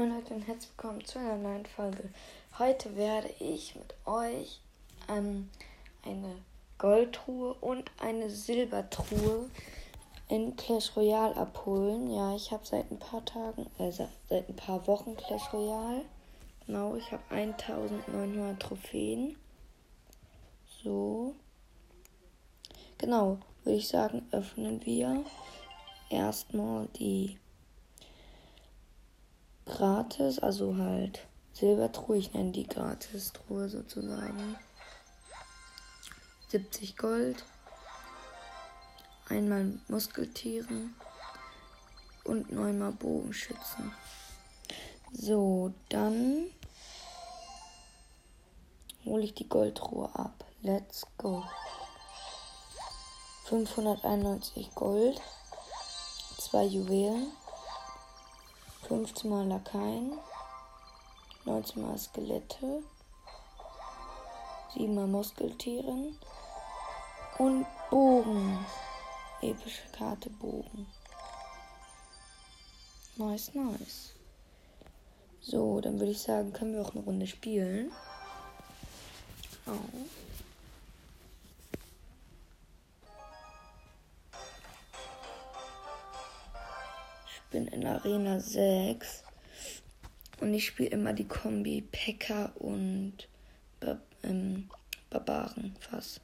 Moin Leute und herzlich willkommen zu einer neuen Folge. Heute werde ich mit euch ähm, eine Goldtruhe und eine Silbertruhe in Clash Royale abholen. Ja, ich habe seit ein paar Tagen, äh, seit ein paar Wochen Clash Royale. Genau, ich habe 1900 Trophäen. So. Genau, würde ich sagen, öffnen wir erstmal die gratis, also halt Silbertruhe, ich nenne die Gratis-Truhe sozusagen. 70 Gold, einmal Muskeltieren und neunmal Bogenschützen. So, dann hole ich die Goldtruhe ab. Let's go. 591 Gold, zwei Juwelen, 15 mal Lakaien, 19 mal Skelette, 7 mal Muskeltieren und Bogen. Epische Karte Bogen. Nice, nice. So, dann würde ich sagen, können wir auch eine Runde spielen. Oh. Bin in Arena 6 und ich spiele immer die Kombi Pekka und ba ähm, Barbaren fast.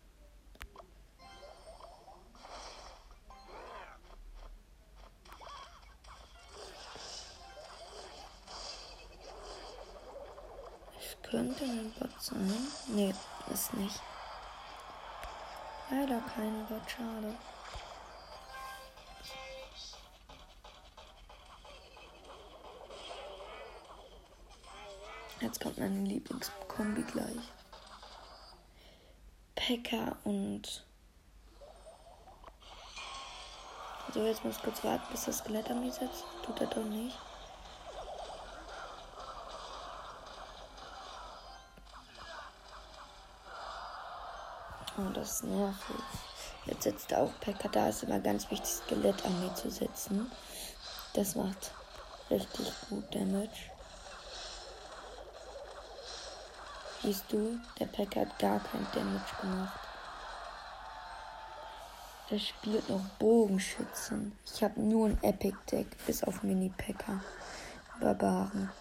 Es könnte ein Bot sein. Nee, ist nicht. Leider kein Bot, schade. Jetzt kommt meine Lieblingskombi gleich. Pekka und. So, jetzt muss ich kurz warten, bis das Skelett an mich setzt. Tut er doch nicht. Oh, das nervig. Jetzt setzt auch Pekka. Da ist immer ganz wichtig, Skelett an mir zu setzen. Das macht richtig gut Damage. Siehst du, der Packer hat gar kein Damage gemacht. Der spielt noch Bogenschützen. Ich habe nur ein Epic Deck, bis auf Mini-Packer. Barbaren.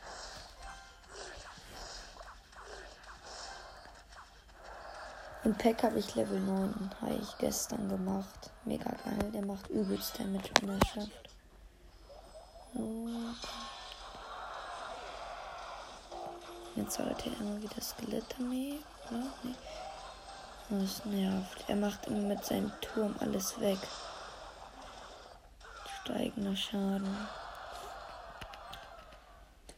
Und Pack habe ich Level 9, habe ich gestern gemacht. Mega geil, der macht übelst Damage, wenn er schafft. Okay. Jetzt sollte er immer wieder Skelettarmee, oder? Das nervt. Er macht immer mit seinem Turm alles weg. Steigender Schaden.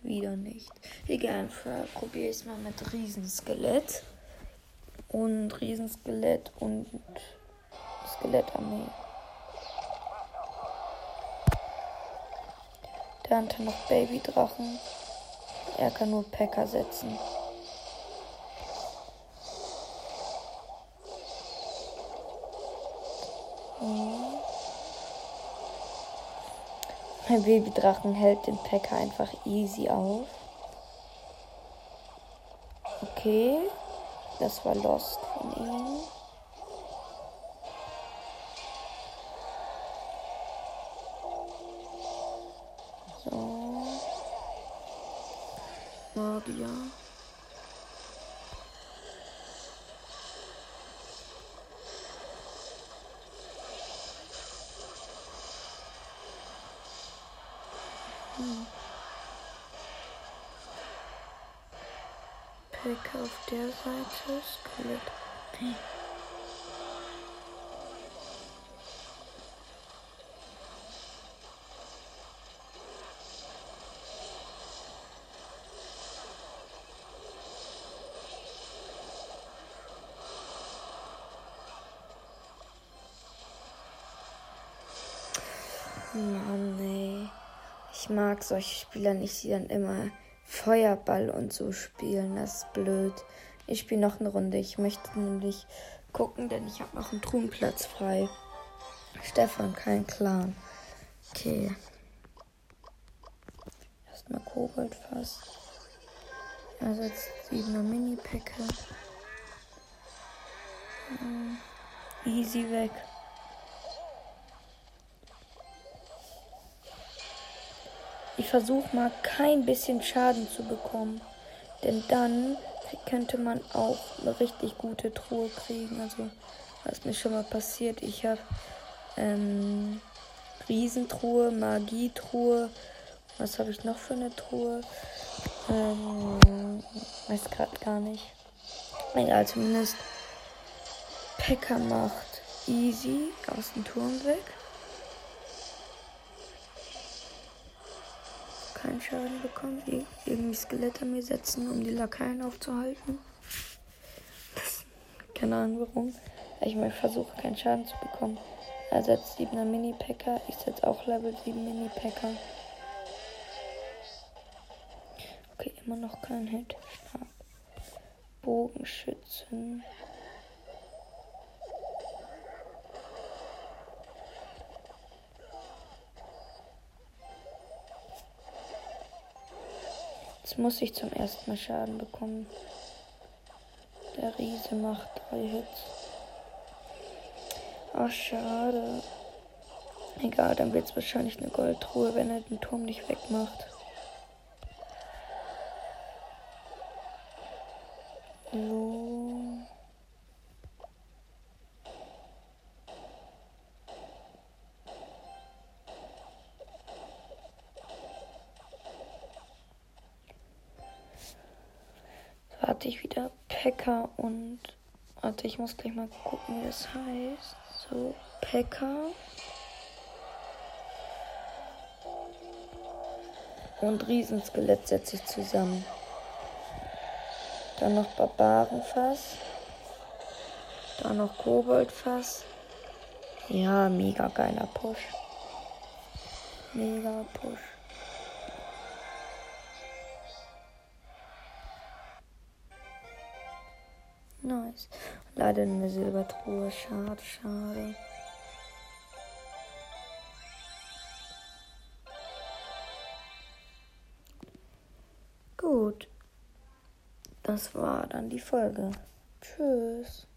Wieder nicht. Egal, probiere ich es mal mit Riesenskelett. Und Riesenskelett und Skelettarmee. Dann noch Babydrachen. Er kann nur Packer setzen. Mein Babydrachen hält den Packer einfach easy auf. Okay, das war Lost von ihm. Magier. Hm. Pick auf der Seite, Skelett. Mann, ey. Ich mag solche Spieler nicht, die dann immer Feuerball und so spielen. Das ist blöd. Ich spiele noch eine Runde. Ich möchte nämlich gucken, denn ich habe noch einen Truhenplatz frei. Stefan, kein Clan. Okay. erstmal Koboldfass. Ersetzt 7er Mini-Päcke. Easy weg. Ich versuche mal kein bisschen Schaden zu bekommen. Denn dann könnte man auch eine richtig gute Truhe kriegen. Also, was mir schon mal passiert, ich habe ähm, Riesentruhe, Magietruhe. Was habe ich noch für eine Truhe? Ähm, weiß gerade gar nicht. Egal, zumindest Pekka macht easy aus dem Turm weg. Keinen Schaden bekommen. irgendwie Skelette mir setzen, um die Lakaien aufzuhalten. Keine Ahnung warum. Ich mal versuche keinen Schaden zu bekommen. Er setzt 7er Mini-Packer. Ich setze auch Level 7 Mini-Packer. Okay, immer noch kein Hit. Bogenschützen. Jetzt muss ich zum ersten Mal Schaden bekommen. Der Riese macht drei Hits. Ach, schade. Egal, dann wird es wahrscheinlich eine Goldtruhe, wenn er den Turm nicht wegmacht. Hatte ich wieder Pekka und. Warte, ich muss gleich mal gucken, wie das heißt. So, Pekka. Und Riesenskelett setze ich zusammen. Dann noch Barbarenfass. Dann noch Koboldfass. Ja, mega geiler Push. Mega Push. Nice. Leider eine Silbertruhe. Schade, schade. Gut. Das war dann die Folge. Tschüss.